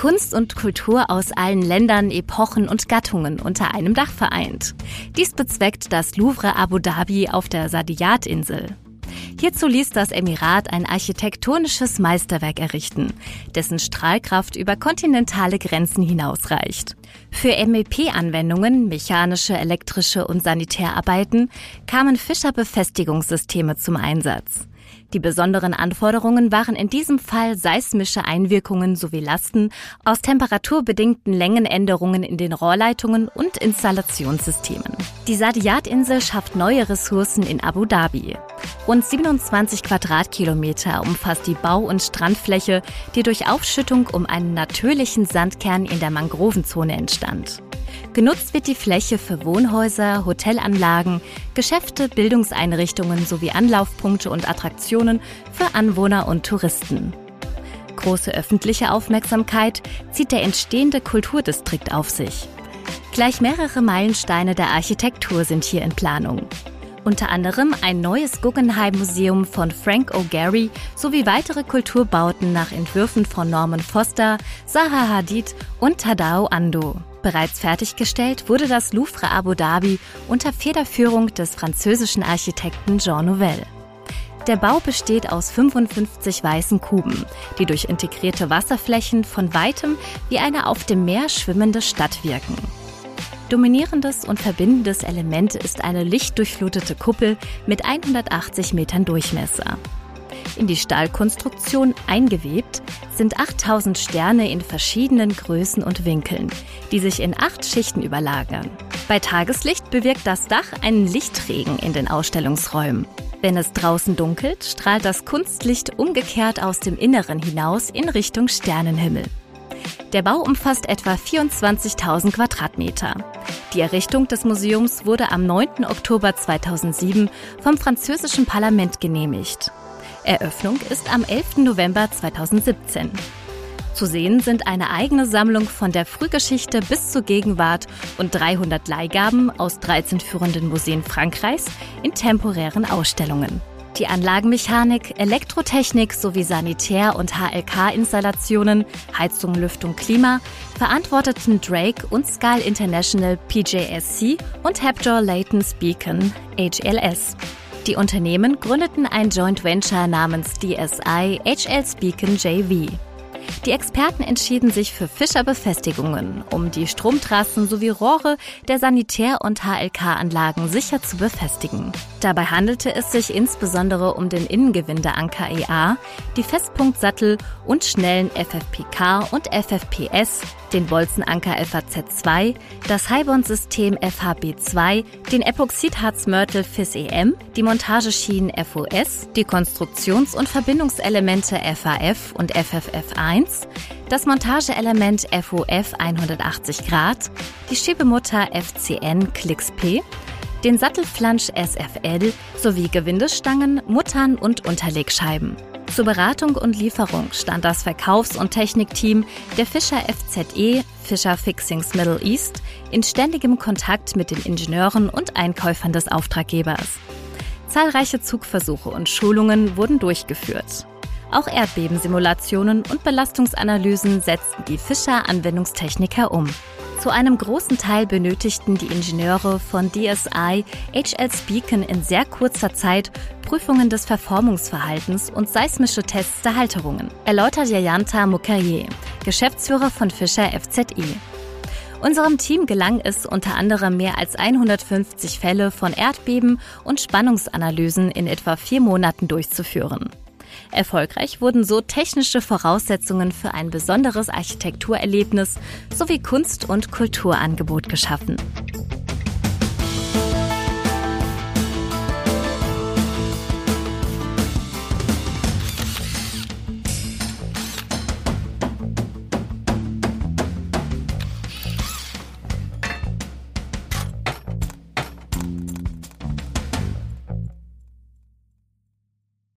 Kunst und Kultur aus allen Ländern, Epochen und Gattungen unter einem Dach vereint. Dies bezweckt das Louvre Abu Dhabi auf der Sadiyat-Insel. Hierzu ließ das Emirat ein architektonisches Meisterwerk errichten, dessen Strahlkraft über kontinentale Grenzen hinausreicht. Für MEP-Anwendungen, mechanische, elektrische und Sanitärarbeiten kamen Fischer-Befestigungssysteme zum Einsatz. Die besonderen Anforderungen waren in diesem Fall seismische Einwirkungen sowie Lasten aus temperaturbedingten Längenänderungen in den Rohrleitungen und Installationssystemen. Die Sadiyat-Insel schafft neue Ressourcen in Abu Dhabi. Rund 27 Quadratkilometer umfasst die Bau- und Strandfläche, die durch Aufschüttung um einen natürlichen Sandkern in der Mangrovenzone entstand. Genutzt wird die Fläche für Wohnhäuser, Hotelanlagen, Geschäfte, Bildungseinrichtungen sowie Anlaufpunkte und Attraktionen für Anwohner und Touristen. Große öffentliche Aufmerksamkeit zieht der entstehende Kulturdistrikt auf sich. Gleich mehrere Meilensteine der Architektur sind hier in Planung. Unter anderem ein neues Guggenheim-Museum von Frank O'Gary sowie weitere Kulturbauten nach Entwürfen von Norman Foster, Zaha Hadid und Tadao Ando. Bereits fertiggestellt wurde das Louvre Abu Dhabi unter Federführung des französischen Architekten Jean Nouvel. Der Bau besteht aus 55 weißen Kuben, die durch integrierte Wasserflächen von weitem wie eine auf dem Meer schwimmende Stadt wirken. Dominierendes und verbindendes Element ist eine lichtdurchflutete Kuppel mit 180 Metern Durchmesser. In die Stahlkonstruktion eingewebt sind 8000 Sterne in verschiedenen Größen und Winkeln, die sich in acht Schichten überlagern. Bei Tageslicht bewirkt das Dach einen Lichtregen in den Ausstellungsräumen. Wenn es draußen dunkelt, strahlt das Kunstlicht umgekehrt aus dem Inneren hinaus in Richtung Sternenhimmel. Der Bau umfasst etwa 24.000 Quadratmeter. Die Errichtung des Museums wurde am 9. Oktober 2007 vom französischen Parlament genehmigt. Eröffnung ist am 11. November 2017. Zu sehen sind eine eigene Sammlung von der Frühgeschichte bis zur Gegenwart und 300 Leihgaben aus 13 führenden Museen Frankreichs in temporären Ausstellungen. Die Anlagenmechanik, Elektrotechnik sowie Sanitär- und HLK-Installationen, Heizung, Lüftung, Klima verantworteten Drake und Skal International PJSC und Hapjor Layton's Beacon HLS. Die Unternehmen gründeten ein Joint Venture namens DSI HL Beacon JV. Die Experten entschieden sich für Fischerbefestigungen, um die Stromtrassen sowie Rohre der Sanitär- und HLK-Anlagen sicher zu befestigen. Dabei handelte es sich insbesondere um den Innengewindeanker EA, die Festpunktsattel und schnellen FFPK und FFPS, den Bolzenanker FAZ2, das Highbond-System FHB2, den Epoxidharzmörtel FIS-EM, die Montageschienen FOS, die Konstruktions- und Verbindungselemente FAF und FFF1, das Montageelement FOF 180 Grad, die Schiebemutter FCN Klicks P, den Sattelflansch SFL sowie Gewindestangen, Muttern und Unterlegscheiben. Zur Beratung und Lieferung stand das Verkaufs- und Technikteam der Fischer FZE Fischer Fixings Middle East in ständigem Kontakt mit den Ingenieuren und Einkäufern des Auftraggebers. Zahlreiche Zugversuche und Schulungen wurden durchgeführt. Auch Erdbebensimulationen und Belastungsanalysen setzten die Fischer Anwendungstechniker um. Zu einem großen Teil benötigten die Ingenieure von DSI HL Beacon in sehr kurzer Zeit Prüfungen des Verformungsverhaltens und seismische Tests der Halterungen, erläutert Jayanta Mukherjee, Geschäftsführer von Fischer FZE. Unserem Team gelang es unter anderem mehr als 150 Fälle von Erdbeben und Spannungsanalysen in etwa vier Monaten durchzuführen. Erfolgreich wurden so technische Voraussetzungen für ein besonderes Architekturerlebnis sowie Kunst- und Kulturangebot geschaffen.